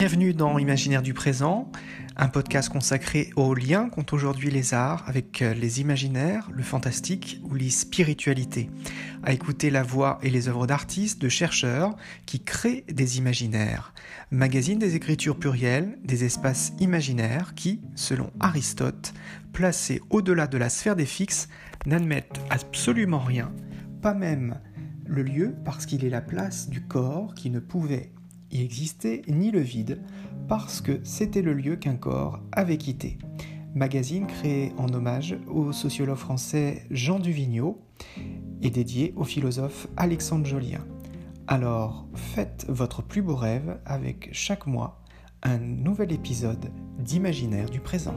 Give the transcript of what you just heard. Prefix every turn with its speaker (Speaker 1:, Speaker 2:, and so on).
Speaker 1: Bienvenue dans Imaginaire du présent, un podcast consacré aux liens qu'ont aujourd'hui les arts avec euh, les imaginaires, le fantastique ou les spiritualités, à écouter la voix et les œuvres d'artistes, de chercheurs qui créent des imaginaires, magazine des écritures plurielles, des espaces imaginaires qui, selon Aristote, placés au-delà de la sphère des fixes, n'admettent absolument rien, pas même le lieu parce qu'il est la place du corps qui ne pouvait existait ni le vide, parce que c'était le lieu qu'un corps avait quitté. Magazine créé en hommage au sociologue français Jean Duvigneau et dédié au philosophe Alexandre Jolien. Alors faites votre plus beau rêve avec chaque mois un nouvel épisode d'Imaginaire du présent.